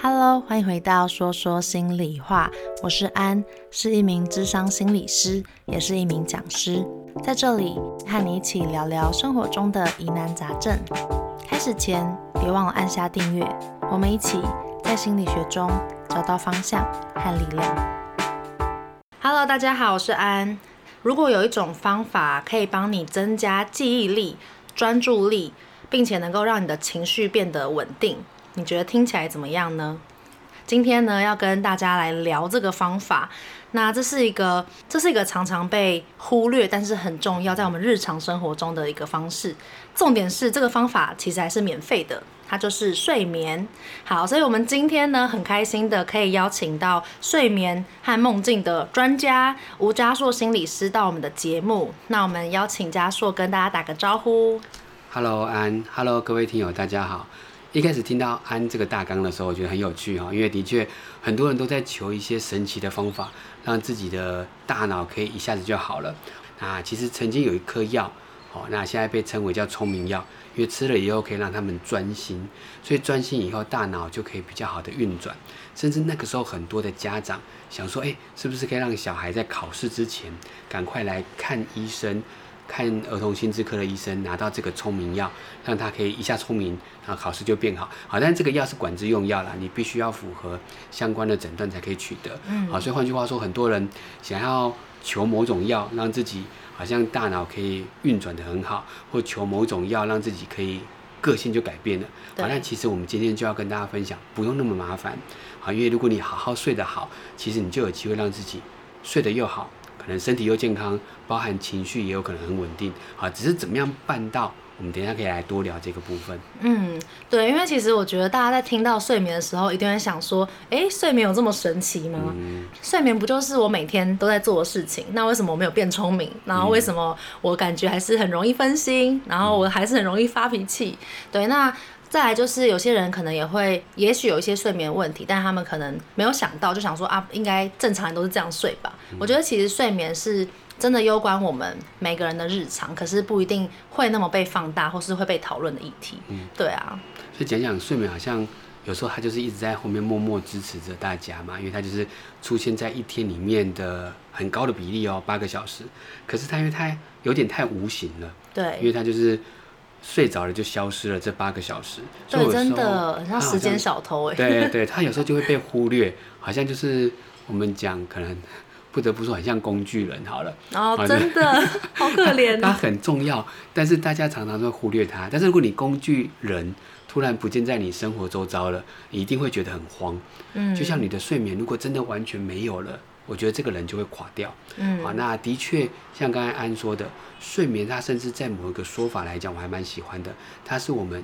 Hello，欢迎回到说说心里话，我是安，是一名智商心理师，也是一名讲师，在这里和你一起聊聊生活中的疑难杂症。开始前，别忘了按下订阅，我们一起在心理学中找到方向和力量。Hello，大家好，我是安。如果有一种方法可以帮你增加记忆力、专注力，并且能够让你的情绪变得稳定。你觉得听起来怎么样呢？今天呢，要跟大家来聊这个方法。那这是一个，这是一个常常被忽略，但是很重要，在我们日常生活中的一个方式。重点是这个方法其实还是免费的，它就是睡眠。好，所以我们今天呢，很开心的可以邀请到睡眠和梦境的专家吴家硕心理师到我们的节目。那我们邀请家硕跟大家打个招呼。Hello，安，Hello，各位听友，大家好。一开始听到安这个大纲的时候，我觉得很有趣哈，因为的确很多人都在求一些神奇的方法，让自己的大脑可以一下子就好了。那其实曾经有一颗药，哦，那现在被称为叫聪明药，因为吃了以后可以让他们专心，所以专心以后大脑就可以比较好的运转。甚至那个时候很多的家长想说，哎，是不是可以让小孩在考试之前赶快来看医生？看儿童心智科的医生，拿到这个聪明药，让他可以一下聪明，然后考试就变好。好，但是这个药是管制用药啦，你必须要符合相关的诊断才可以取得。嗯，好，所以换句话说，很多人想要求某种药，让自己好像大脑可以运转的很好，或求某种药让自己可以个性就改变了。好，但其实我们今天就要跟大家分享，不用那么麻烦。好，因为如果你好好睡得好，其实你就有机会让自己睡得又好。可能身体又健康，包含情绪也有可能很稳定，啊，只是怎么样办到？我们等一下可以来多聊这个部分。嗯，对，因为其实我觉得大家在听到睡眠的时候，一定会想说，哎，睡眠有这么神奇吗？嗯，睡眠不就是我每天都在做的事情？那为什么我没有变聪明？然后为什么我感觉还是很容易分心？然后我还是很容易发脾气？对，那。再来就是有些人可能也会，也许有一些睡眠问题，但他们可能没有想到，就想说啊，应该正常人都是这样睡吧。嗯。我觉得其实睡眠是真的攸关我们每个人的日常，可是不一定会那么被放大，或是会被讨论的议题。嗯，对啊。所以讲讲睡眠，好像有时候他就是一直在后面默默支持着大家嘛，因为他就是出现在一天里面的很高的比例哦，八个小时。可是他因为它有点太无形了，对，因为他就是。睡着了就消失了，这八个小时，对，真的很像时间小偷哎。对对，他有时候就会被忽略，好像就是我们讲，可能不得不说，很像工具人好了。哦，真的 好可怜。他很重要，但是大家常常都会忽略他。但是如果你工具人突然不见在你生活周遭了，你一定会觉得很慌。嗯，就像你的睡眠，如果真的完全没有了。我觉得这个人就会垮掉。嗯，好，那的确像刚才安说的，睡眠它甚至在某一个说法来讲，我还蛮喜欢的，它是我们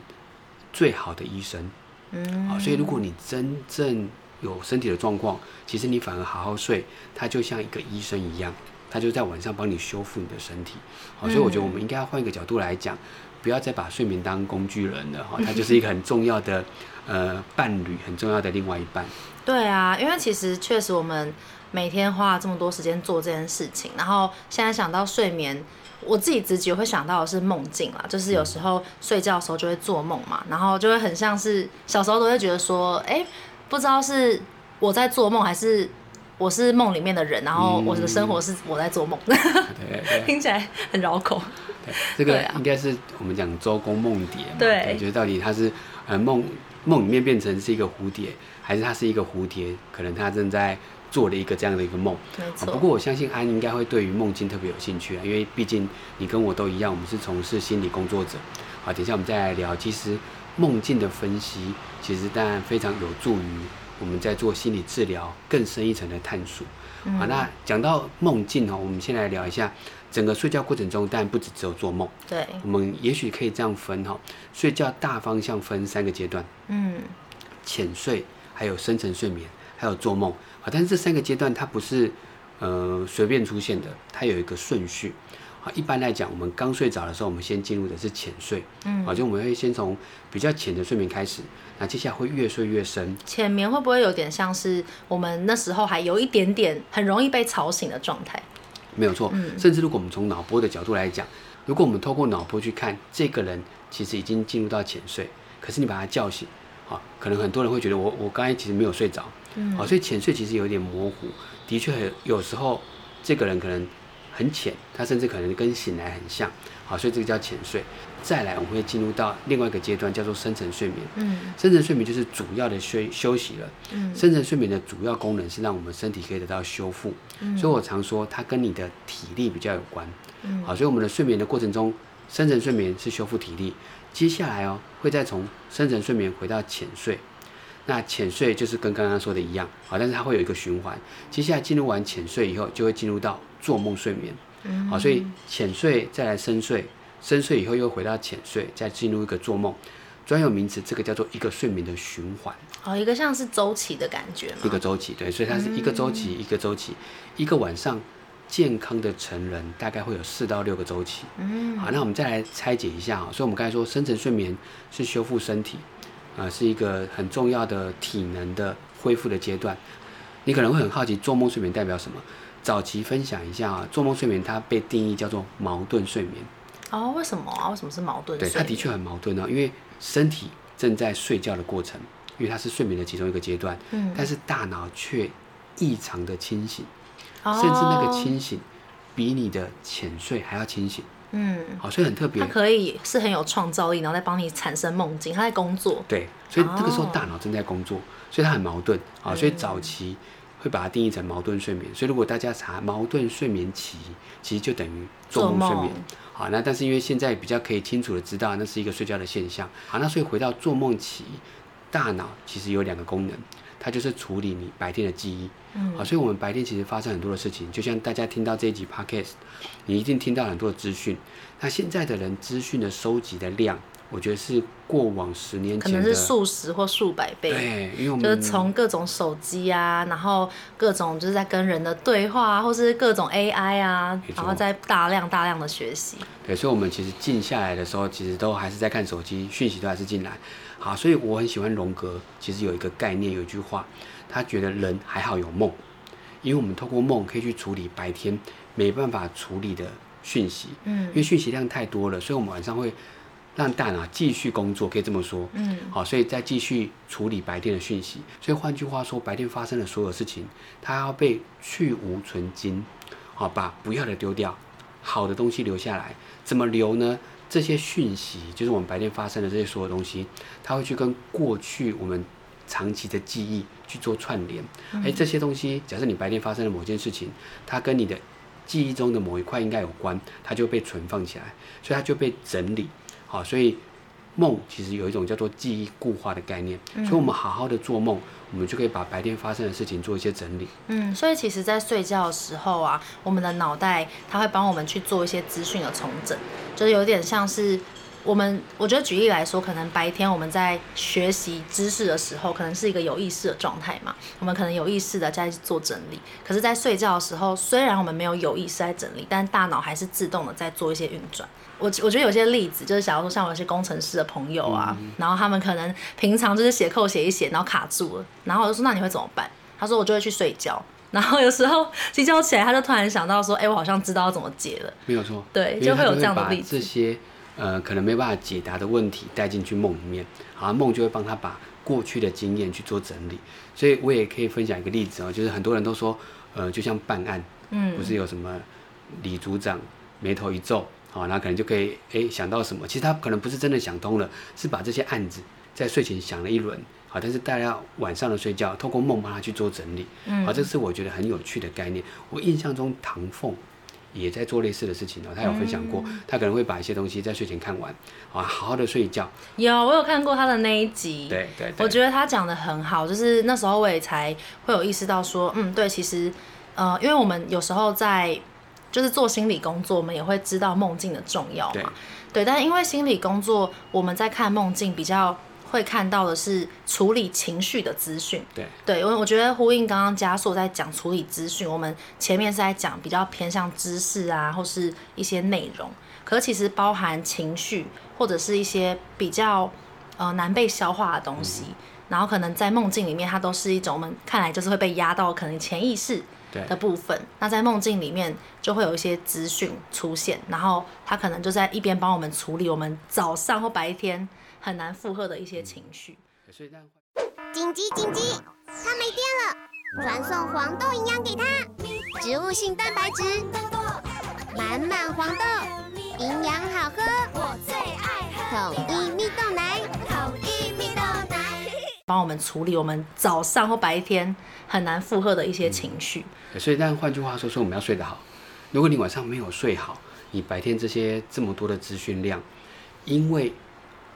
最好的医生。嗯，好，所以如果你真正有身体的状况，其实你反而好好睡，它就像一个医生一样，它就在晚上帮你修复你的身体。好，所以我觉得我们应该要换一个角度来讲，不要再把睡眠当工具人了哈，它就是一个很重要的 呃伴侣，很重要的另外一半。对啊，因为其实确实我们。每天花了这么多时间做这件事情，然后现在想到睡眠，我自己直觉会想到的是梦境啦，就是有时候睡觉的时候就会做梦嘛，然后就会很像是小时候都会觉得说，哎，不知道是我在做梦还是我是梦里面的人，然后我的生活是我在做梦，对对对，听起来很绕口。对，这个应该是我们讲周公梦蝶嘛，对，觉得到底它是呃梦梦里面变成是一个蝴蝶，还是它是一个蝴蝶，可能它正在。做了一个这样的一个梦，没错。不过我相信安应该会对于梦境特别有兴趣啊，因为毕竟你跟我都一样，我们是从事心理工作者。好，等一下我们再来聊。其实梦境的分析，其实当然非常有助于我们在做心理治疗更深一层的探索。好，那讲到梦境哦，我们先来聊一下整个睡觉过程中，当然不只只有做梦。对，我们也许可以这样分哈，睡觉大方向分三个阶段。嗯，浅睡，还有深层睡眠，还有做梦。啊，但是这三个阶段它不是呃随便出现的，它有一个顺序。啊，一般来讲，我们刚睡着的时候，我们先进入的是浅睡，嗯，好，就我们会先从比较浅的睡眠开始，那接下来会越睡越深。浅眠会不会有点像是我们那时候还有一点点很容易被吵醒的状态？没有错，嗯，甚至如果我们从脑波的角度来讲，如果我们透过脑波去看这个人，其实已经进入到浅睡，可是你把他叫醒，好，可能很多人会觉得我我刚才其实没有睡着，嗯，好，所以浅睡其实有点模糊，的确很有时候这个人可能很浅，他甚至可能跟醒来很像，好，所以这个叫浅睡。再来，我们会进入到另外一个阶段，叫做深层睡眠。嗯，深层睡眠就是主要的休休息了。嗯，深层睡眠的主要功能是让我们身体可以得到修复。嗯，所以我常说它跟你的体力比较有关。嗯，好，所以我们的睡眠的过程中，深层睡眠是修复体力。接下来哦，会再从深层睡眠回到浅睡。那浅睡就是跟刚刚说的一样，好，但是它会有一个循环。接下来进入完浅睡以后，就会进入到做梦睡眠。嗯，好，所以浅睡再来深睡。深睡以后又回到浅睡，再进入一个做梦，专有名词，这个叫做一个睡眠的循环。哦，一个像是周期的感觉。一个周期，对，所以它是一个周期，嗯、一个周期，一个晚上，健康的成人大概会有四到六个周期。嗯，好，那我们再来拆解一下啊。所以我们刚才说，深层睡眠是修复身体，啊、呃，是一个很重要的体能的恢复的阶段。你可能会很好奇，做梦睡眠代表什么？早期分享一下啊，做梦睡眠它被定义叫做矛盾睡眠。哦，为什么啊？为什么是矛盾？对，它的确很矛盾哦，因为身体正在睡觉的过程，因为它是睡眠的其中一个阶段，嗯，但是大脑却异常的清醒，哦，甚至那个清醒比你的浅睡还要清醒，嗯，好，所以很特别。它可以是很有创造力，然后再帮你产生梦境，它在工作。对，所以这个时候大脑正在工作，所以它很矛盾啊，所以早期会把它定义成矛盾睡眠。所以如果大家查矛盾睡眠期，其实就等于做梦睡眠。好，那但是因为现在比较可以清楚的知道，那是一个睡觉的现象。好，那所以回到做梦期，大脑其实有两个功能，它就是处理你白天的记忆。嗯。好，所以我们白天其实发生很多的事情，就像大家听到这一集 Podcast，你一定听到很多的资讯。那现在的人资讯的收集的量。我觉得是过往十年前可能是数十或数百倍，对，因为我们就是从各种手机啊，然后各种就是在跟人的对话啊，或是各种 AI 啊，然后在大量大量的学习。对，所以，我们其实静下来的时候，其实都还是在看手机，讯息都还是进来。好，所以我很喜欢荣格，其实有一个概念，有一句话，他觉得人还好有梦，因为我们透过梦可以去处理白天没办法处理的讯息，嗯，因为讯息量太多了，所以我们晚上会。让大脑继续工作，可以这么说。嗯，好，所以再继续处理白天的讯息。所以换句话说，白天发生的所有事情，它要被去芜存菁，好，把不要的丢掉，好的东西留下来。怎么留呢？这些讯息就是我们白天发生的这些所有东西，它会去跟过去我们长期的记忆去做串联。哎、嗯，这些东西，假设你白天发生了某件事情，它跟你的记忆中的某一块应该有关，它就被存放起来，所以它就被整理。好，所以梦其实有一种叫做记忆固化的概念，嗯，所以我们好好的做梦，我们就可以把白天发生的事情做一些整理。嗯，所以其实，在睡觉的时候啊，我们的脑袋它会帮我们去做一些资讯的重整，就是有点像是我们，我觉得举例来说，可能白天我们在学习知识的时候，可能是一个有意识的状态嘛，我们可能有意识的在做整理。可是，在睡觉的时候，虽然我们没有有意识在整理，但大脑还是自动的在做一些运转。我我觉得有些例子就是，假如说像我有些工程师的朋友啊，嗯、然后他们可能平常就是写扣写一写，然后卡住了，然后我就说，那你会怎么办？他说我就会去睡觉，然后有时候睡觉起来，他就突然想到说，哎、欸，我好像知道怎么解了。没有错，对，就会有这样的例子。这些呃可能没办法解答的问题带进去梦里面，好，梦就会帮他把过去的经验去做整理。所以我也可以分享一个例子哦，就是很多人都说，呃，就像办案，嗯，不是有什么李组长眉头一皱。好，那可能就可以诶、欸、想到什么？其实他可能不是真的想通了，是把这些案子在睡前想了一轮。好，但是大家晚上的睡觉，透过梦帮他去做整理。嗯，好，这是我觉得很有趣的概念。我印象中唐凤也在做类似的事情哦，他有分享过，嗯、他可能会把一些东西在睡前看完，好好好的睡一觉。有，我有看过他的那一集。对对，对，我觉得他讲的很好，就是那时候我也才会有意识到说，嗯，对，其实，呃，因为我们有时候在。就是做心理工作，我们也会知道梦境的重要嘛。对，对，但因为心理工作，我们在看梦境比较会看到的是处理情绪的资讯。对，对，因为我觉得呼应刚刚加硕在讲处理资讯，我们前面是在讲比较偏向知识啊，或是一些内容，可是其实包含情绪或者是一些比较呃难被消化的东西，嗯，然后可能在梦境里面，它都是一种我们看来就是会被压到可能潜意识。的部分，那在梦境里面就会有一些资讯出现，然后他可能就在一边帮我们处理我们早上或白天很难负荷的一些情绪。所以让紧急紧急，他没电了，传送黄豆营养给他，植物性蛋白质，满满黄豆，营养好喝，我最爱喝统一蜜豆帮我们处理我们早上或白天很难负荷的一些情绪。嗯、所以，但换句话说，说我们要睡得好。如果你晚上没有睡好，你白天这些这么多的资讯量，因为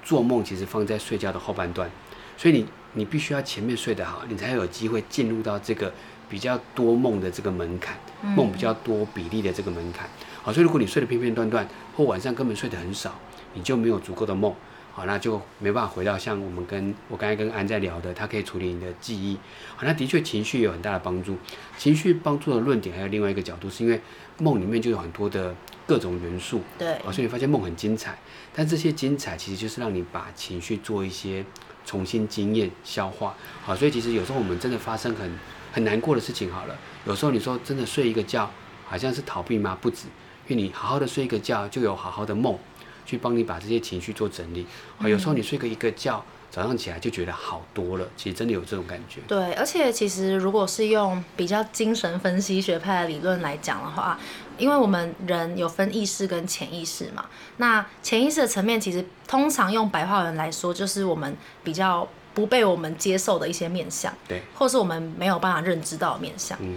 做梦其实放在睡觉的后半段，所以你你必须要前面睡得好，你才有机会进入到这个比较多梦的这个门槛，梦比较多比例的这个门槛。好，所以如果你睡得片片段段，或晚上根本睡得很少，你就没有足够的梦。好，那就没办法回到像我们跟我刚才跟安在聊的，他可以处理你的记忆。好，那的确情绪有很大的帮助。情绪帮助的论点还有另外一个角度，是因为梦里面就有很多的各种元素。对。好，所以你发现梦很精彩，但这些精彩其实就是让你把情绪做一些重新经验消化。好，所以其实有时候我们真的发生很很难过的事情，好了，有时候你说真的睡一个觉，好像是逃避吗？不止，因为你好好的睡一个觉，就有好好的梦。去帮你把这些情绪做整理，啊，有时候你睡个一个觉，早上起来就觉得好多了。其实真的有这种感觉。对，而且其实如果是用比较精神分析学派的理论来讲的话，因为我们人有分意识跟潜意识嘛，那潜意识的层面其实通常用白话文来说，就是我们比较不被我们接受的一些面相，对，或是我们没有办法认知到的面相。嗯，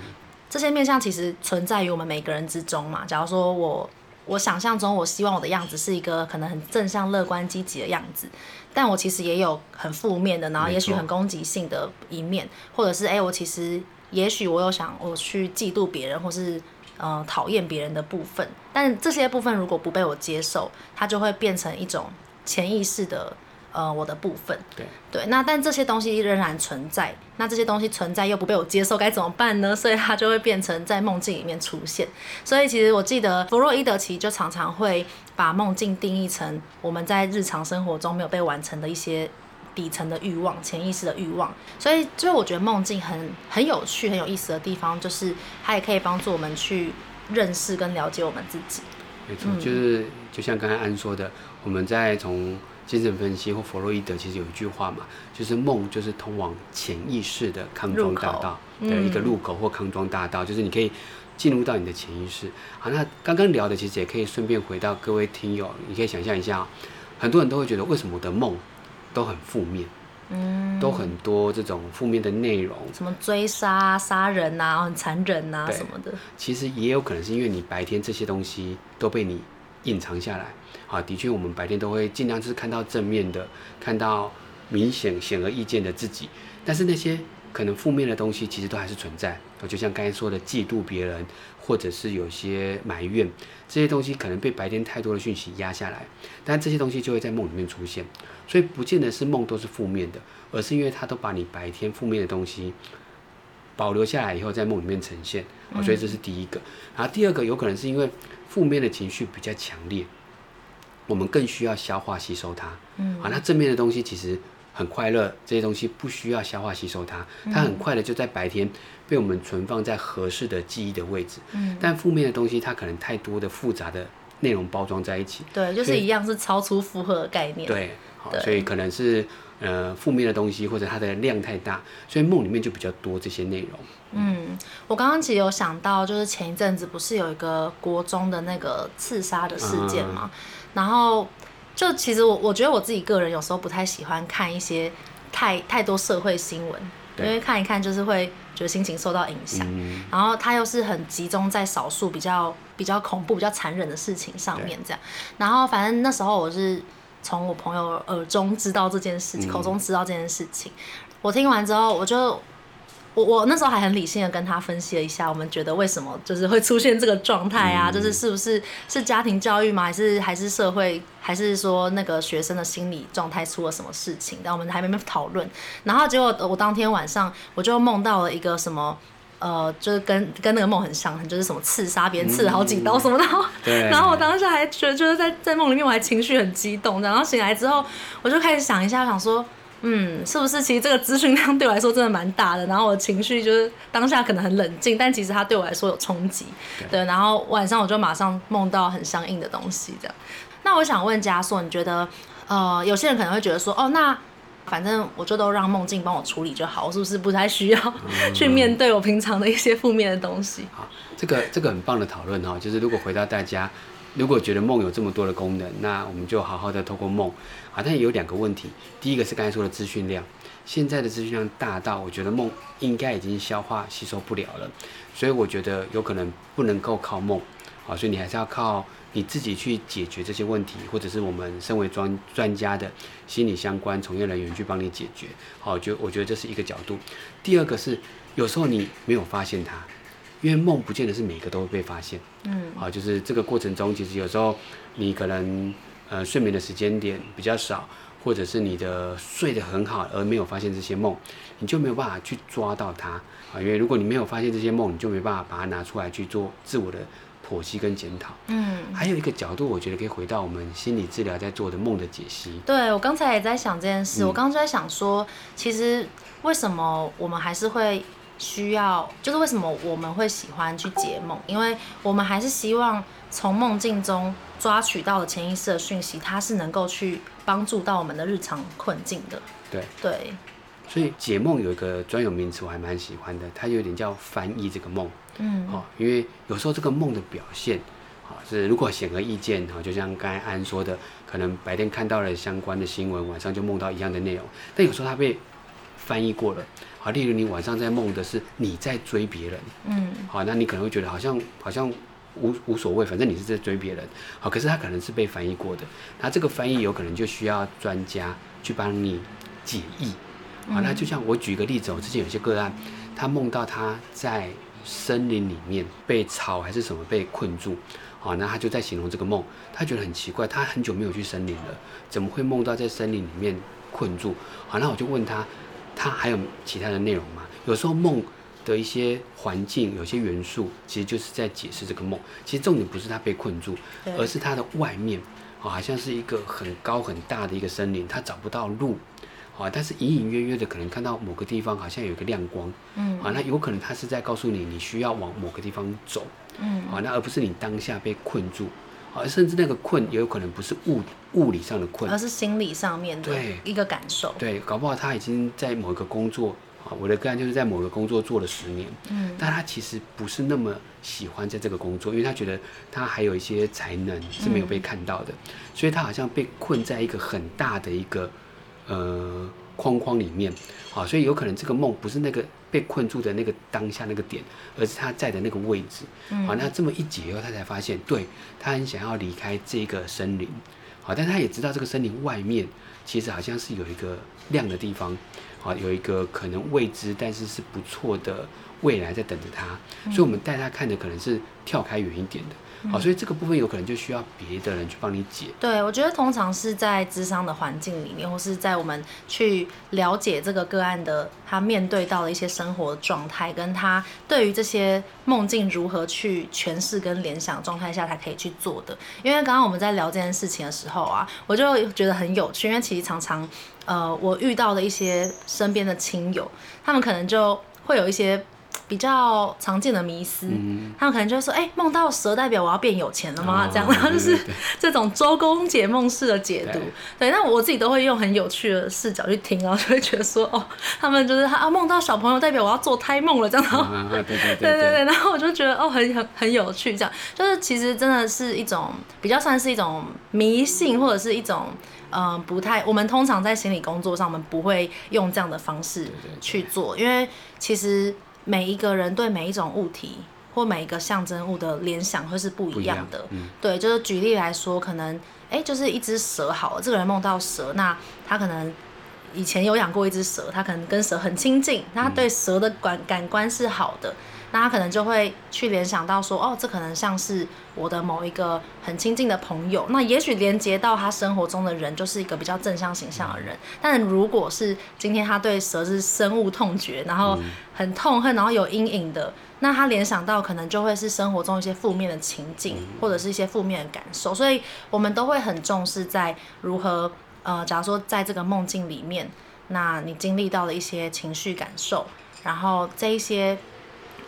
这些面相其实存在于我们每个人之中嘛。假如说我。我想象中，我希望我的样子是一个可能很正向、乐观、积极的样子，但我其实也有很负面的，然后也许很攻击性的一面，或者是哎、欸，我其实也许我有想我去嫉妒别人，或是呃讨厌别人的部分，但这些部分如果不被我接受，它就会变成一种潜意识的。呃，我的部分，对对，那但这些东西仍然存在，那这些东西存在又不被我接受，该怎么办呢？所以它就会变成在梦境里面出现。所以其实我记得弗洛伊德其实就常常会把梦境定义成我们在日常生活中没有被完成的一些底层的欲望、潜意识的欲望。所以，所以我觉得梦境很很有趣、很有意思的地方，就是它也可以帮助我们去认识跟了解我们自己。没错，就是就像刚才安说的，我们在从。精神分析或弗洛伊德其实有一句话嘛，就是梦就是通往潜意识的康庄大道的一个入口或康庄大道，就是你可以进入到你的潜意识。好，那刚刚聊的其实也可以顺便回到各位听友，你可以想象一下，很多人都会觉得为什么我的梦都很负面，嗯，都很多这种负面的内容，什么追杀、杀人啊，很残忍啊什么的。其实也有可能是因为你白天这些东西都被你隐藏下来。啊，的确，我们白天都会尽量是看到正面的，看到明显显而易见的自己，但是那些可能负面的东西，其实都还是存在。就像刚才说的，嫉妒别人，或者是有些埋怨，这些东西可能被白天太多的讯息压下来，但这些东西就会在梦里面出现。所以，不见得是梦都是负面的，而是因为它都把你白天负面的东西保留下来以后，在梦里面呈现。所以这是第一个。然后第二个，有可能是因为负面的情绪比较强烈。我们更需要消化吸收它，嗯，啊，那正面的东西其实很快乐，这些东西不需要消化吸收它，它很快的就在白天被我们存放在合适的记忆的位置，嗯，但负面的东西它可能太多的复杂的内容包装在一起，对，就是一样是超出负荷的概念，对，好，所以可能是呃负面的东西或者它的量太大，所以梦里面就比较多这些内容。嗯，我刚刚其实有想到，就是前一阵子不是有一个国中的那个刺杀的事件吗？嗯然后，就其实我我觉得我自己个人有时候不太喜欢看一些太太多社会新闻，因为看一看就是会觉得心情受到影响。嗯、然后它又是很集中在少数比较比较恐怖、比较残忍的事情上面这样。然后反正那时候我是从我朋友耳中知道这件事情，嗯、口中知道这件事情。我听完之后，我就。我我那时候还很理性的跟他分析了一下，我们觉得为什么就是会出现这个状态啊？就是是不是是家庭教育吗？还是还是社会？还是说那个学生的心理状态出了什么事情？但我们还没没讨论。然后结果我当天晚上我就梦到了一个什么，呃，就是跟跟那个梦很像，就是什么刺杀别人，刺了好几刀什么的。嗯、然后我当时还觉得就是在在梦里面我还情绪很激动，然后醒来之后我就开始想一下，想说。嗯，是不是其实这个资讯量对我来说真的蛮大的？然后我情绪就是当下可能很冷静，但其实它对我来说有冲击。对，然后晚上我就马上梦到很相应的东西，这样。那我想问嘉硕，你觉得，呃，有些人可能会觉得说，哦，那反正我就都让梦境帮我处理就好，我是不是不太需要 去面对我平常的一些负面的东西？好，这个这个很棒的讨论哈，就是如果回到大家，如果觉得梦有这么多的功能，那我们就好好的透过梦啊。但有两个问题，第一个是刚才说的资讯量，现在的资讯量大到我觉得梦应该已经消化吸收不了了，所以我觉得有可能不能够靠梦啊，所以你还是要靠。你自己去解决这些问题，或者是我们身为专专家的心理相关从业人员去帮你解决，好，就我觉得这是一个角度。第二个是，有时候你没有发现它，因为梦不见得是每个都会被发现，嗯，好，就是这个过程中，其实有时候你可能呃睡眠的时间点比较少，或者是你的睡得很好而没有发现这些梦，你就没有办法去抓到它啊，因为如果你没有发现这些梦，你就没办法把它拿出来去做自我的。剖析跟检讨，嗯，还有一个角度，我觉得可以回到我们心理治疗在做的梦的解析。对，我刚才也在想这件事，嗯、我刚刚就在想说，其实为什么我们还是会需要，就是为什么我们会喜欢去解梦，因为我们还是希望从梦境中抓取到的潜意识的讯息，它是能够去帮助到我们的日常困境的。对对，所以解梦有一个专有名词，我还蛮喜欢的，它有点叫翻译这个梦。嗯，哦，因为有时候这个梦的表现，啊，是如果显而易见，哈，就像刚才安说的，可能白天看到了相关的新闻，晚上就梦到一样的内容。但有时候它被翻译过了，好，例如你晚上在梦的是你在追别人，嗯，好，那你可能会觉得好像好像无无所谓，反正你是在追别人，好，可是他可能是被翻译过的，那这个翻译有可能就需要专家去帮你解译，好，那就像我举个例子，我之前有些个案，他梦到他在。森林里面被草还是什么被困住，好，那他就在形容这个梦，他觉得很奇怪，他很久没有去森林了，怎么会梦到在森林里面困住？好，那我就问他，他还有其他的内容吗？有时候梦的一些环境，有些元素，其实就是在解释这个梦。其实重点不是它被困住，而是它的外面，好像是一个很高很大的一个森林，它找不到路。啊，但是隐隐约约的可能看到某个地方好像有一个亮光，嗯，啊，那有可能他是在告诉你你需要往某个地方走，嗯，啊，那而不是你当下被困住，啊，甚至那个困也有可能不是物物理上的困，而是心理上面的一个感受，对，对，搞不好他已经在某一个工作，啊，我的个案就是在某个工作做了十年，嗯，但他其实不是那么喜欢在这个工作，因为他觉得他还有一些才能是没有被看到的，嗯，所以他好像被困在一个很大的一个。呃，框框里面，好，所以有可能这个梦不是那个被困住的那个当下那个点，而是他在的那个位置。好，那这么一解以后，他才发现，对，他很想要离开这个森林，好，但他也知道这个森林外面其实好像是有一个亮的地方，好，有一个可能未知但是是不错的未来在等着他，所以我们带他看的可能是跳开远一点的。好，所以这个部分有可能就需要别的人去帮你解。对，我觉得通常是在咨商的环境里面，或是在我们去了解这个个案的他面对到的一些生活状态，跟他对于这些梦境如何去诠释跟联想状态下才可以去做的。因为刚刚我们在聊这件事情的时候啊，我就觉得很有趣，因为其实常常呃，我遇到的一些身边的亲友，他们可能就会有一些。比较常见的迷思，嗯、他们可能就会说：“哎、欸，梦到蛇代表我要变有钱了吗？”哦、这样，然后就是这种周公解梦式的解读。对，那我自己都会用很有趣的视角去听，然后就会觉得说：“哦，他们就是他啊，梦到小朋友代表我要做胎梦了。”这样，然后、啊、对对对 对对，然后我就觉得哦，很很很有趣，这样就是其实真的是一种比较算是一种迷信，或者是一种嗯、呃、不太，我们通常在心理工作上，我们不会用这样的方式去做，因为其实。每一个人对每一种物体或每一个象征物的联想会是不一样的。嗯、对，就是举例来说，可能哎，就是一只蛇好了，这个人梦到蛇，那他可能以前有养过一只蛇，他可能跟蛇很亲近，那他对蛇的感感官是好的。那他可能就会去联想到说，哦，这可能像是我的某一个很亲近的朋友。那也许连接到他生活中的人，就是一个比较正向形象的人。但如果是今天他对蛇是深恶痛绝，然后很痛恨，然后有阴影的，那他联想到可能就会是生活中一些负面的情境，或者是一些负面的感受。所以我们都会很重视在如何，呃，假如说在这个梦境里面，那你经历到的一些情绪感受，然后这一些。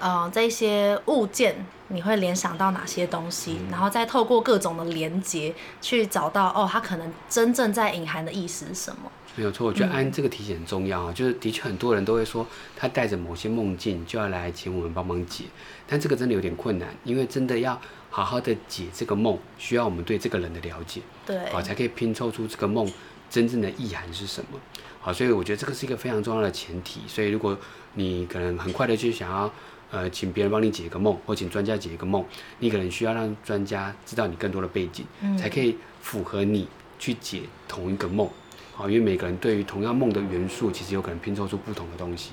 呃，这些物件你会联想到哪些东西？然后再透过各种的连接去找到哦，它可能真正在隐含的意思是什么？没有错，我觉得安这个提醒很重要啊，嗯、就是的确很多人都会说，他带着某些梦境就要来请我们帮忙解，但这个真的有点困难，因为真的要好好的解这个梦，需要我们对这个人的了解，对，好才可以拼凑出这个梦真正的意涵是什么。好，所以我觉得这个是一个非常重要的前提。所以如果你可能很快的就想要呃请别人帮你解一个梦，或请专家解一个梦，你可能需要让专家知道你更多的背景，嗯、才可以符合你去解同一个梦。好，因为每个人对于同样梦的元素，其实有可能拼凑出不同的东西。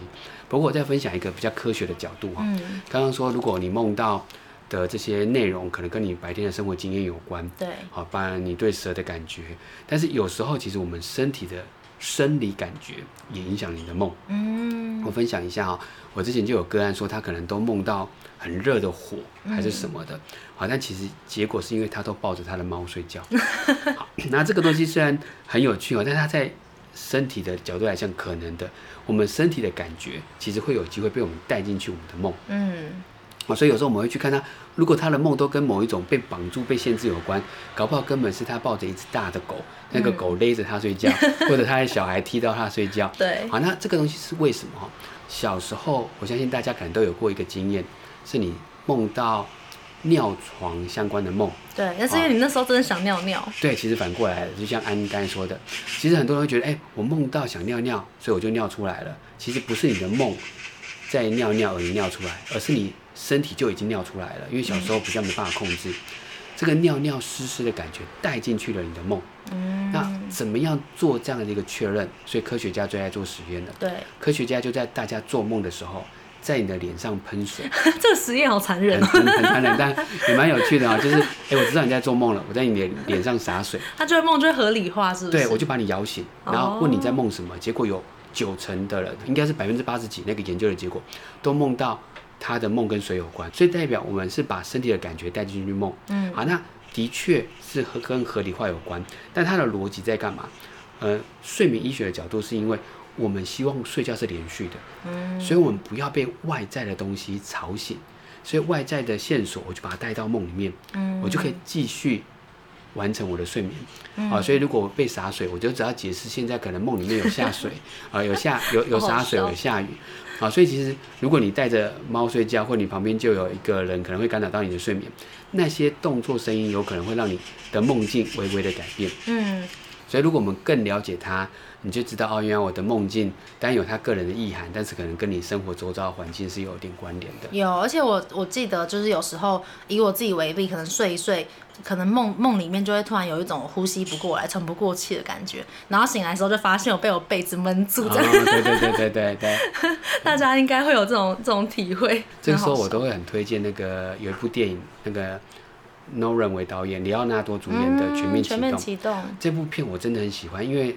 不过我再分享一个比较科学的角度哈，嗯、刚刚说如果你梦到的这些内容，可能跟你白天的生活经验有关，对，好，包含你对蛇的感觉，但是有时候其实我们身体的生理感觉也影响你的梦。嗯，我分享一下哈，我之前就有个案说，他可能都梦到很热的火还是什么的，好，但其实结果是因为他都抱着他的猫睡觉。好，那这个东西虽然很有趣哦，但是他在身体的角度来讲，可能的，我们身体的感觉其实会有机会被我们带进去我们的梦。嗯。所以有时候我们会去看他，如果他的梦都跟某一种被绑住、被限制有关，搞不好根本是他抱着一只大的狗，那个狗勒着他睡觉，或者他的小孩踢到他睡觉。对，好，那这个东西是为什么？哈，小时候我相信大家可能都有过一个经验，是你梦到尿床相关的梦。对，那是因为你那时候真的想尿尿。对，其实反过来了，就像安刚才说的，其实很多人会觉得，哎、欸，我梦到想尿尿，所以我就尿出来了。其实不是你的梦在尿尿而你尿出来，而是你。身体就已经尿出来了，因为小时候比较没办法控制，嗯、这个尿尿湿湿的感觉带进去了你的梦。嗯，那怎么样做这样的一个确认？所以科学家最爱做实验了。对，科学家就在大家做梦的时候，在你的脸上喷水。这个实验好残忍，很很残忍，但也蛮有趣的啊。就是，哎、欸，我知道你在做梦了，我在你脸脸上洒水。他就会梦就会合理化，是不是？对，我就把你摇醒，然后问你在梦什么。哦、结果有九成的人，应该是百分之八十几，那个研究的结果都梦到。他的梦跟水有关，所以代表我们是把身体的感觉带进去梦。嗯，好，那的确是和跟合理化有关，但它的逻辑在干嘛？呃，睡眠医学的角度是因为我们希望睡觉是连续的，嗯，所以我们不要被外在的东西吵醒，所以外在的线索我就把它带到梦里面，嗯，我就可以继续完成我的睡眠。嗯、啊，所以如果我被洒水，我就只要解释现在可能梦里面有下水，啊，有下有有洒水，有下雨。啊，所以其实如果你带着猫睡觉，或你旁边就有一个人可能会干扰到你的睡眠，那些动作声音有可能会让你的梦境微微的改变。嗯，所以如果我们更了解它，你就知道哦，原来我的梦境当然有他个人的意涵，但是可能跟你生活周遭环境是有点关联的。有，而且我我记得就是有时候以我自己为例，可能睡一睡。可能梦梦里面就会突然有一种呼吸不过来、喘不过气的感觉，然后醒来的时候就发现我被我被子闷住。在、哦。对对对对对对。大家应该会有这种这种体会。这个时候我都会很推荐那个有一部电影，那个 Nolan 为导演，里奥纳多主演的《全面启动》。全面启动。这部片我真的很喜欢，因为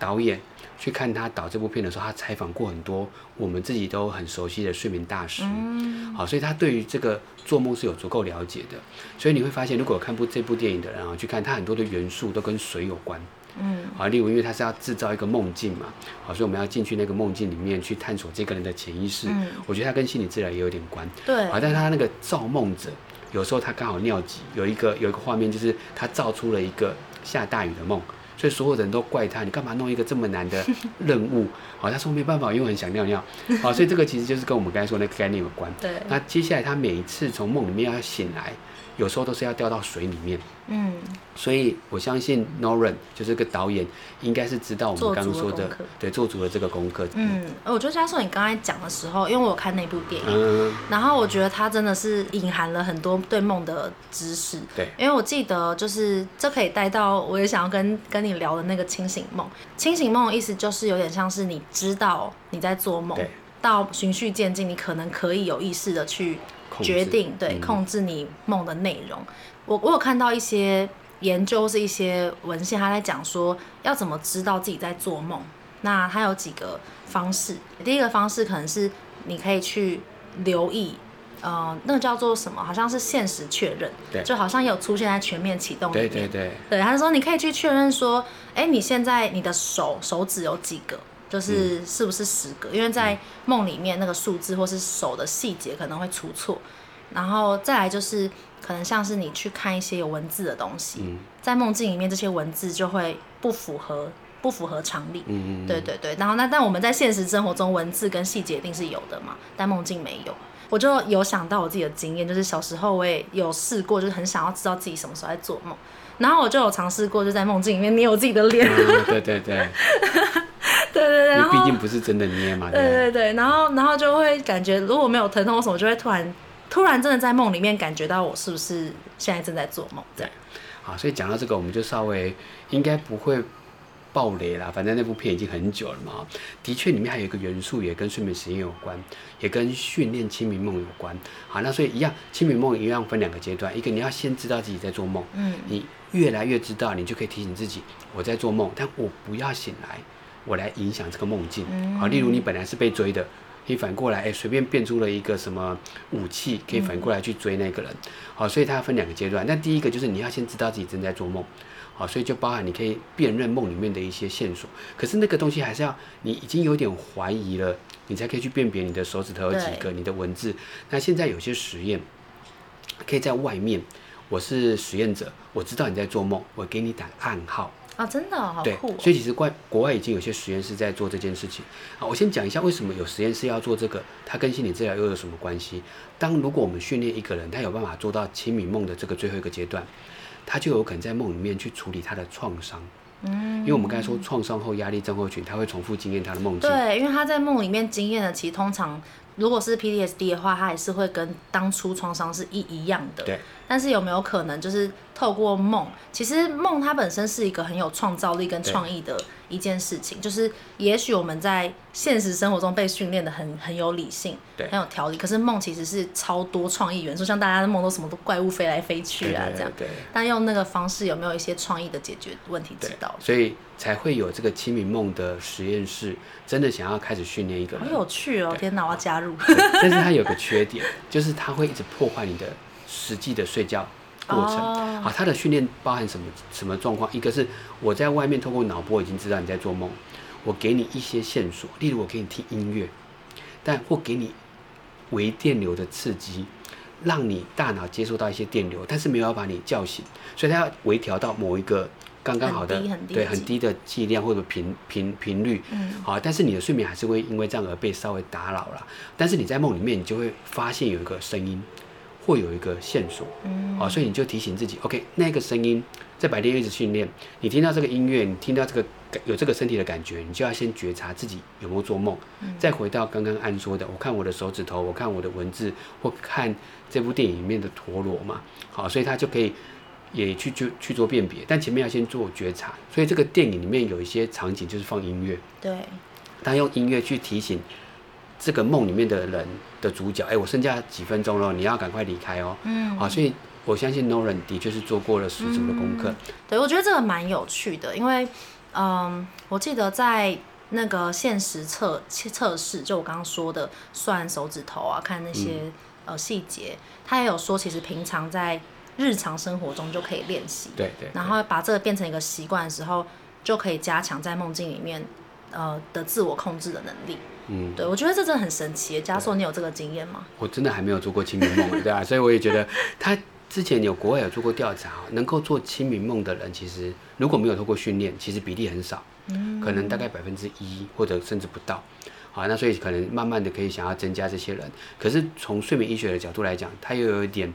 导演。去看他导这部片的时候，他采访过很多我们自己都很熟悉的睡眠大师，嗯、好，所以他对于这个做梦是有足够了解的。所以你会发现，如果有看部这部电影的人啊，去看他很多的元素都跟水有关，嗯，好，例如因为他是要制造一个梦境嘛，好，所以我们要进去那个梦境里面去探索这个人的潜意识。嗯、我觉得他跟心理治疗也有点关，对，好，但是他那个造梦者，有时候他刚好尿急，有一个有一个画面就是他造出了一个下大雨的梦。所以所有人都怪他，你干嘛弄一个这么难的 任务？好，他说没办法，因为很想尿尿。好，所以这个其实就是跟我们刚才说那个概念有关。对。那接下来他每一次从梦里面要醒来，有时候都是要掉到水里面。嗯，所以我相信 Noran 就是个导演，应该是知道我们刚刚说的，对，做足了这个功课。嗯，我觉得加上你刚才讲的时候，因为我有看那部电影，嗯、然后我觉得它真的是隐含了很多对梦的知识。对，因为我记得就是这可以带到我也想要跟跟你聊的那个清醒梦。清醒梦的意思就是有点像是你知道你在做梦，对到循序渐进，你可能可以有意识的去决定，对，嗯、控制你梦的内容。我我有看到一些研究，是一些文献，他在讲说要怎么知道自己在做梦。那他有几个方式，第一个方式可能是你可以去留意，呃，那个叫做什么？好像是现实确认，对，就好像有出现在全面启动里面。对对对，对，他说你可以去确认说，哎，你现在你的手手指有几个？就是是不是十个？嗯、因为在梦里面那个数字或是手的细节可能会出错。然后再来就是。可能像是你去看一些有文字的东西，嗯、在梦境里面，这些文字就会不符合不符合常理。嗯嗯。对对对，然后那但我们在现实生活中文字跟细节一定是有的嘛，但梦境没有。我就有想到我自己的经验，就是小时候我也有试过，就是很想要知道自己什么时候在做梦，然后我就有尝试过，就在梦境里面捏我自己的脸。嗯、对对对。对 对对，毕竟不是真的捏嘛。对对对，然后然后就会感觉如果没有疼痛什么，就会突然突然真的在梦里面感觉到我是不是现在正在做梦。对，好，所以讲到这个，我们就稍微应该不会爆雷啦。反正那部片已经很久了嘛。的确，里面还有一个元素也跟睡眠实验有关，也跟训练清明梦有关。好，那所以一样，清明梦一样分两个阶段，一个你要先知道自己在做梦，嗯，你越来越知道，你就可以提醒自己我在做梦，但我不要醒来。我来影响这个梦境，好，例如你本来是被追的，你反过来，哎，随便变出了一个什么武器，可以反过来去追那个人，好，所以它分两个阶段。那第一个就是你要先知道自己正在做梦，好，所以就包含你可以辨认梦里面的一些线索。可是那个东西还是要你已经有点怀疑了，你才可以去辨别你的手指头有几个，你的文字。那现在有些实验可以在外面，我是实验者，我知道你在做梦，我给你打暗号。啊，真的好酷所以其实国国外已经有些实验室在做这件事情。啊，我先讲一下为什么有实验室要做这个，它跟心理治疗又有什么关系？当如果我们训练一个人，他有办法做到清明梦的这个最后一个阶段，他就有可能在梦里面去处理他的创伤。嗯，因为我们刚才说创伤后压力症候群，他会重复经验他的梦境。对，因为他在梦里面经验的，其实通常如果是 PTSD 的话，他还是会跟当初创伤是一一样的。对。但是有没有可能就是？透过梦，其实梦它本身是一个很有创造力跟创意的一件事情。就是也许我们在现实生活中被训练的很很有理性，对，很有条理。可是梦其实是超多创意元素，像大家的梦都什么都怪物飞来飞去啊这样。对。但用那个方式有没有一些创意的解决问题之道？所以才会有这个清明梦的实验室，真的想要开始训练一个人。好有趣哦！天哪，我要加入。但是它有个缺点，就是它会一直破坏你的实际的睡觉。过程好，他的训练包含什么什么状况？一个是我在外面透过脑波已经知道你在做梦，我给你一些线索，例如我给你听音乐，但或给你微电流的刺激，让你大脑接收到一些电流，但是没有要把你叫醒，所以它要微调到某一个刚刚好的很低很低对很低的剂量或者频频频率，嗯，好，但是你的睡眠还是会因为这样而被稍微打扰了，但是你在梦里面你就会发现有一个声音。会有一个线索，嗯，好，所以你就提醒自己，OK，那个声音在白天一直训练，你听到这个音乐，你听到这个有这个身体的感觉，你就要先觉察自己有没有做梦，嗯，再回到刚刚安说的，我看我的手指头，我看我的文字，或看这部电影里面的陀螺嘛，好，所以他就可以也去去去做辨别，但前面要先做觉察，所以这个电影里面有一些场景就是放音乐，对，他用音乐去提醒。这个梦里面的人的主角，哎，我剩下几分钟了，你要赶快离开哦。嗯，好，所以我相信 Nolan 的确是做过了十足的功课。嗯、对，我觉得这个蛮有趣的，因为，嗯，我记得在那个现实测测试，就我刚刚说的算手指头啊，看那些、嗯、呃细节，他也有说，其实平常在日常生活中就可以练习。对对，对。然后把这个变成一个习惯的时候，就可以加强在梦境里面呃的自我控制的能力。嗯，对，我觉得这真的很神奇。嘉硕，你有这个经验吗？我真的还没有做过清明梦，对啊，所以我也觉得他之前有国外有做过调查，能够做清明梦的人，其实如果没有透过训练，其实比例很少，嗯，可能大概百分之一或者甚至不到。好，那所以可能慢慢的可以想要增加这些人。可是从睡眠医学的角度来讲，它又有一点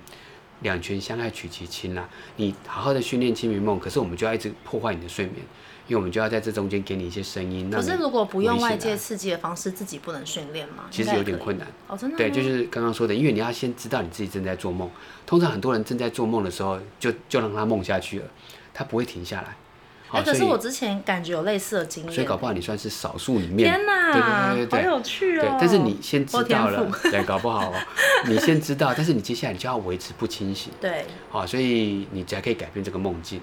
两全相害取其轻啦。你好好的训练清明梦，可是我们就要一直破坏你的睡眠。因为我们就要在这中间给你一些声音。可是如果不用外界刺激的方式，自己不能训练吗？其实有点困难。哦，真的。对，就是刚刚说的，因为你要先知道你自己正在做梦。通常很多人正在做梦的时候，就就让他梦下去了，他不会停下来。哎、欸，可是我之前感觉有类似的经验。所以搞不好你算是少数里面。天哪！对对对对，好有趣哦。对，但是你先知道了，对，搞不好 你先知道，但是你接下来你就要维持不清醒。对。好，所以你才可以改变这个梦境。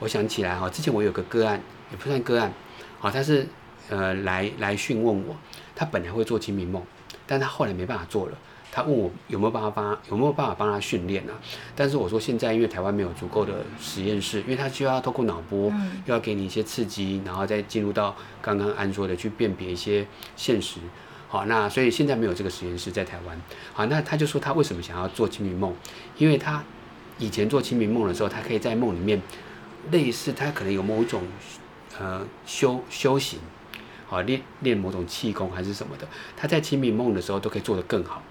我想起来哈，之前我有个个案。也不算个案，好，他是呃来来询问我，他本来会做清明梦，但他后来没办法做了。他问我有没有办法帮他，有没有办法帮他训练啊？但是我说现在因为台湾没有足够的实验室，因为他需要透过脑波，又要给你一些刺激，然后再进入到刚刚安说的去辨别一些现实。好，那所以现在没有这个实验室在台湾。好，那他就说他为什么想要做清明梦？因为他以前做清明梦的时候，他可以在梦里面类似他可能有某种。呃修修行，啊练练某种气功还是什么的，他在清明梦的时候都可以做得更好，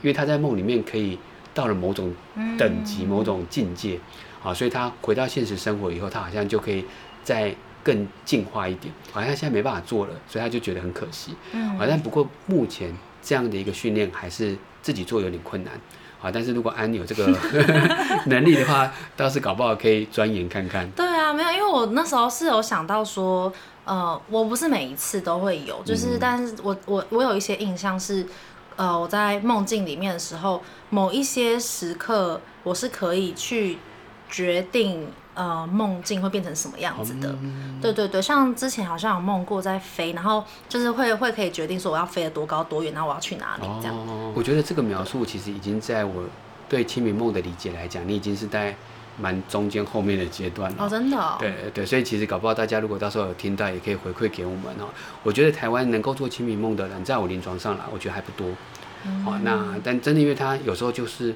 因为他在梦里面可以到了某种等级、嗯、某种境界，啊，所以他回到现实生活以后，他好像就可以再更进化一点，好像现在没办法做了，所以他就觉得很可惜，嗯，好像不过目前这样的一个训练还是自己做有点困难。啊，但是如果安有这个 能力的话，倒是搞不好可以钻研看看。对啊，没有，因为我那时候是有想到说，呃，我不是每一次都会有，就是，嗯、但是我我我有一些印象是，呃，我在梦境里面的时候，某一些时刻，我是可以去决定。呃，梦境会变成什么样子的？嗯、对对对，像之前好像有梦过在飞，然后就是会会可以决定说我要飞得多高多远，然后我要去哪里这样。哦，我觉得这个描述其实已经在我对清明梦的理解来讲，你已经是在蛮中间后面的阶段了。哦，真的、哦？对对，所以其实搞不好大家如果到时候有听到，也可以回馈给我们哦。我觉得台湾能够做清明梦的人，在我临床上来，我觉得还不多。嗯、哦，那但真的，因为他有时候就是。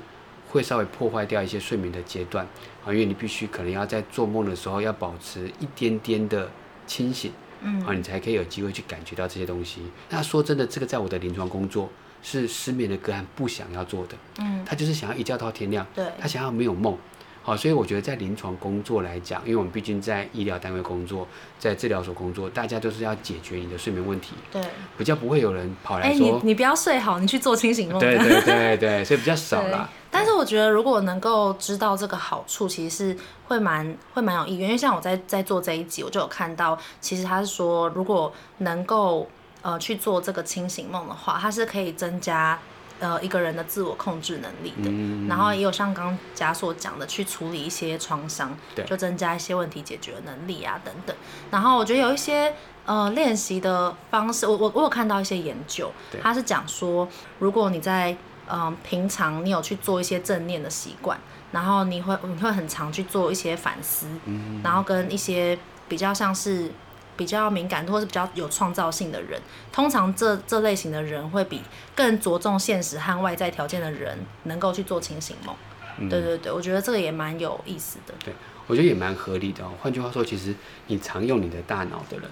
会稍微破坏掉一些睡眠的阶段啊，因为你必须可能要在做梦的时候要保持一点点的清醒，嗯，啊，你才可以有机会去感觉到这些东西。那说真的，这个在我的临床工作是失眠的个案不想要做的，嗯，他就是想要一觉到天亮，对，他想要没有梦。好，所以我觉得在临床工作来讲，因为我们毕竟在医疗单位工作，在治疗所工作，大家都是要解决你的睡眠问题。对，比较不会有人跑来说，欸、你你不要睡好，你去做清醒梦。对对对对，所以比较少啦。但是我觉得，如果能够知道这个好处，其实是会蛮会蛮有意愿。因为像我在在做这一集，我就有看到，其实他是说，如果能够呃去做这个清醒梦的话，它是可以增加。呃，一个人的自我控制能力的，嗯、然后也有像刚刚嘉硕讲的，去处理一些创伤，对，就增加一些问题解决能力啊等等。然后我觉得有一些呃练习的方式，我我我有看到一些研究，他是讲说，如果你在嗯、呃、平常你有去做一些正念的习惯，然后你会你会很常去做一些反思，嗯、然后跟一些比较像是。比较敏感或是比较有创造性的人，通常这这类型的人会比更着重现实和外在条件的人能够去做清醒梦。嗯、对对对，我觉得这个也蛮有意思的。对，我觉得也蛮合理的哦。换句话说，其实你常用你的大脑的人，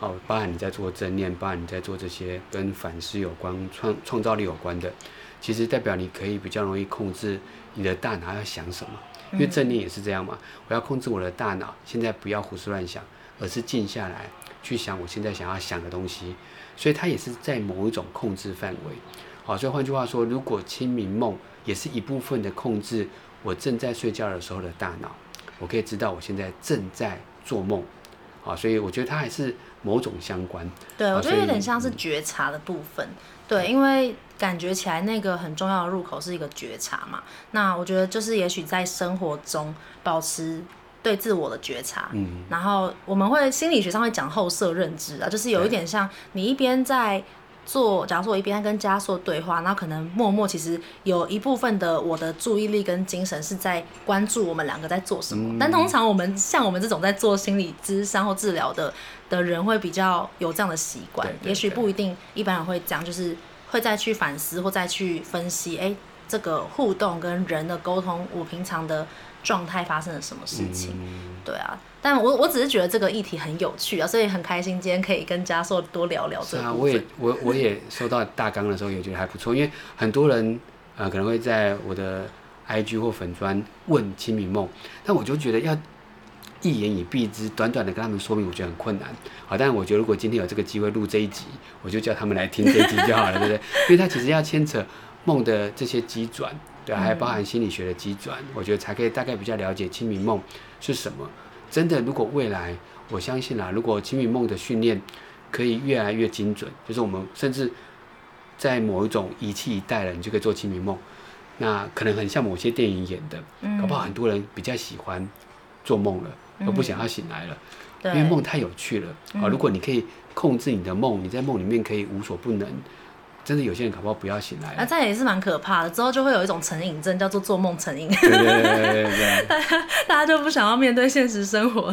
哦，包含你在做正念，包含你在做这些跟反思有关、创创造力有关的，其实代表你可以比较容易控制你的大脑要想什么。因为正念也是这样嘛，我要控制我的大脑，现在不要胡思乱想。而是静下来去想我现在想要想的东西，所以它也是在某一种控制范围。好，所以换句话说，如果清明梦也是一部分的控制我正在睡觉的时候的大脑，我可以知道我现在正在做梦。好，所以我觉得它还是某种相关。对，我觉得有点像是觉察的部分。嗯、对，因为感觉起来那个很重要的入口是一个觉察嘛。那我觉得就是也许在生活中保持。对自我的觉察，嗯，然后我们会心理学上会讲后设认知啊，就是有一点像你一边在做，假如说我一边在跟嘉硕对话，那可能默默其实有一部分的我的注意力跟精神是在关注我们两个在做什么。嗯、但通常我们像我们这种在做心理咨商或治疗的的人会比较有这样的习惯，也许不一定一般人会这样，就是会再去反思或再去分析，哎，这个互动跟人的沟通，我平常的。状态发生了什么事情？嗯、对啊，但我我只是觉得这个议题很有趣啊，所以很开心今天可以跟嘉硕多聊聊这个。是啊，我也我我也收到大纲的时候也觉得还不错，因为很多人呃可能会在我的 IG 或粉专问清明梦，但我就觉得要一言以蔽之，短短的跟他们说明，我觉得很困难。好，但我觉得如果今天有这个机会录这一集，我就叫他们来听这一集就好了，对不对？因为它其实要牵扯梦的这些机转。对，还包含心理学的基转，嗯、我觉得才可以大概比较了解清明梦是什么。真的，如果未来，我相信啦，如果清明梦的训练可以越来越精准，就是我们甚至在某一种仪器一带了，你就可以做清明梦，那可能很像某些电影演的，嗯、搞不好很多人比较喜欢做梦了，而不想要醒来了，嗯、因为梦太有趣了。啊、嗯，如果你可以控制你的梦，你在梦里面可以无所不能。真的有些人搞不好不要醒来，那这也是蛮可怕的。之后就会有一种成瘾症，叫做做梦成瘾。对对对对对。大家大家就不想要面对现实生活。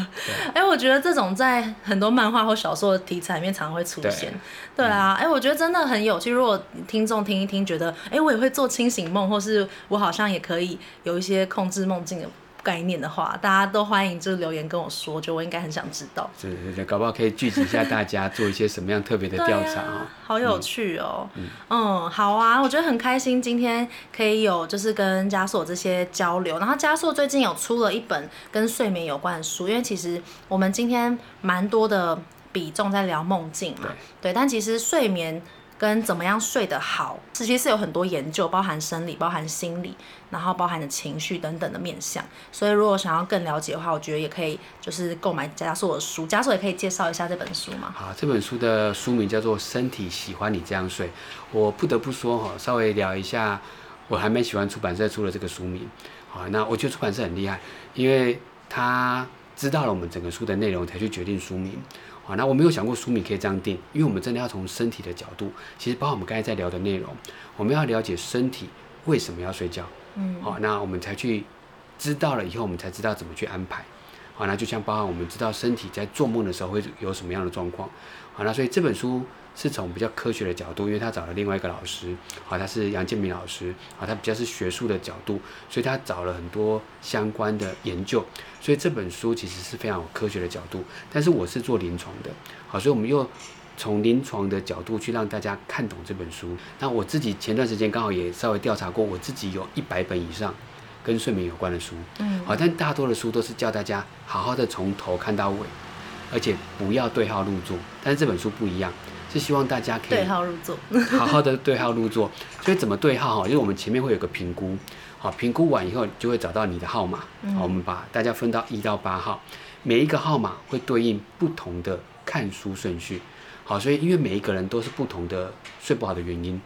哎、欸，我觉得这种在很多漫画或小说的题材里面常常会出现。对，对啊，哎、嗯欸，我觉得真的很有趣。如果听众听一听，觉得哎、欸，我也会做清醒梦，或是我好像也可以有一些控制梦境的概念的话，大家都欢迎就是留言跟我说，就我应该很想知道。对对对，搞不好可以聚集一下大家，做一些什么样特别的调查啊？好有趣哦。嗯，嗯，好啊，我觉得很开心，今天可以有就是跟家硕这些交流。然后家硕最近有出了一本跟睡眠有关的书，因为其实我们今天蛮多的比重在聊梦境嘛，对，对，但其实睡眠。跟怎么样睡得好，其实是有很多研究，包含生理、包含心理，然后包含的情绪等等的面向。所以如果想要更了解的话，我觉得也可以就是购买家硕的书。家硕也可以介绍一下这本书吗？好，这本书的书名叫做《身体喜欢你这样睡》。我不得不说哈，稍微聊一下，我还蛮喜欢出版社出了这个书名。好，那我觉得出版社很厉害，因为他知道了我们整个书的内容，才去决定书名。好，那我没有想过书名可以这样定，因为我们真的要从身体的角度，其实包括我们刚才在聊的内容，我们要了解身体为什么要睡觉。嗯，好，那我们才去知道了以后，我们才知道怎么去安排。好，那就像包含我们知道身体在做梦的时候会有什么样的状况。好，那所以这本书。是从比较科学的角度，因为他找了另外一个老师，好，他是杨建明老师，好，他比较是学术的角度，所以他找了很多相关的研究，所以这本书其实是非常有科学的角度。但是我是做临床的，好，所以我们又从临床的角度去让大家看懂这本书。那我自己前段时间刚好也稍微调查过，我自己有一百本以上跟睡眠有关的书，嗯，好，但大多的书都是叫大家好好的从头看到尾，而且不要对号入座。但是这本书不一样。是希望大家可以对号入座，好好的对号入座。所以怎么对号哈？因为我们前面会有个评估，好，评估完以后就会找到你的号码。好，我们把大家分到一到八号，每一个号码会对应不同的看书顺序。好，所以因为每一个人都是不同的睡不好的原因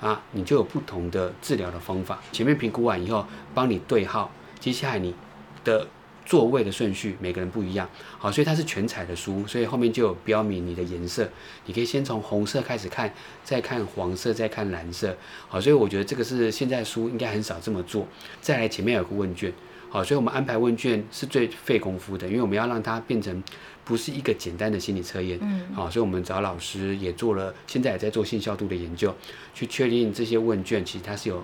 啊，你就有不同的治疗的方法。前面评估完以后，帮你对号，接下来你的。座位的顺序每个人不一样，好，所以它是全彩的书，所以后面就有标明你的颜色，你可以先从红色开始看，再看黄色，再看蓝色，好，所以我觉得这个是现在书应该很少这么做。再来前面有个问卷，好，所以我们安排问卷是最费功夫的，因为我们要让它变成不是一个简单的心理测验，嗯，好，所以我们找老师也做了，现在也在做信效度的研究，去确定这些问卷其实它是有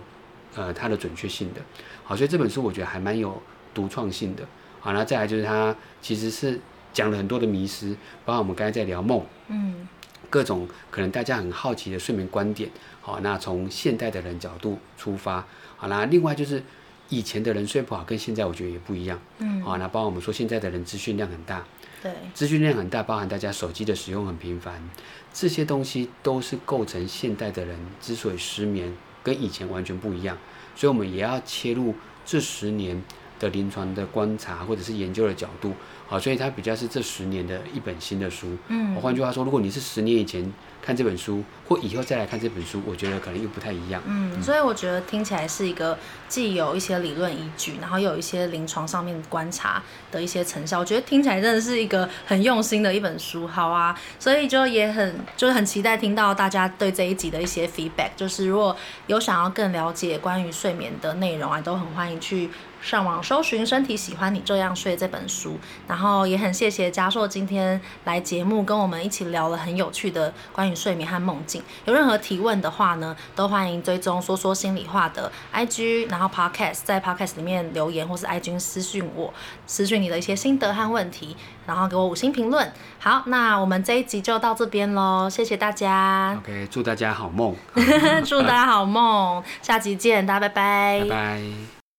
呃它的准确性的，好，所以这本书我觉得还蛮有独创性的。好，那再来就是他其实是讲了很多的迷失，包括我们刚才在聊梦，嗯，各种可能大家很好奇的睡眠观点。好，那从现代的人角度出发，好，啦另外就是以前的人睡不好，跟现在我觉得也不一样，嗯，好，那包括我们说现在的人资讯量很大，对，资讯量很大，包含大家手机的使用很频繁，这些东西都是构成现代的人之所以失眠，跟以前完全不一样，所以我们也要切入这十年。的临床的观察或者是研究的角度，好，所以它比较是这十年的一本新的书。嗯，我换句话说，如果你是十年以前看这本书，或以后再来看这本书，我觉得可能又不太一样。嗯，所以我觉得听起来是一个既有一些理论依据，然后又有一些临床上面观察的一些成效。我觉得听起来真的是一个很用心的一本书。好啊，所以就也很就是很期待听到大家对这一集的一些 feedback。就是如果有想要更了解关于睡眠的内容啊，都很欢迎去。上网搜寻《身体喜欢你这样睡》这本书，然后也很谢谢嘉硕今天来节目跟我们一起聊了很有趣的关于睡眠和梦境。有任何提问的话呢，都欢迎追踪说说心里话的 IG，然后 Podcast 在 Podcast 里面留言，或是 IG 私讯我，私讯你的一些心得和问题，然后给我五星评论。好，那我们这一集就到这边喽，谢谢大家。OK，祝大家好梦，祝大家好梦，下集见，大家拜拜。拜拜。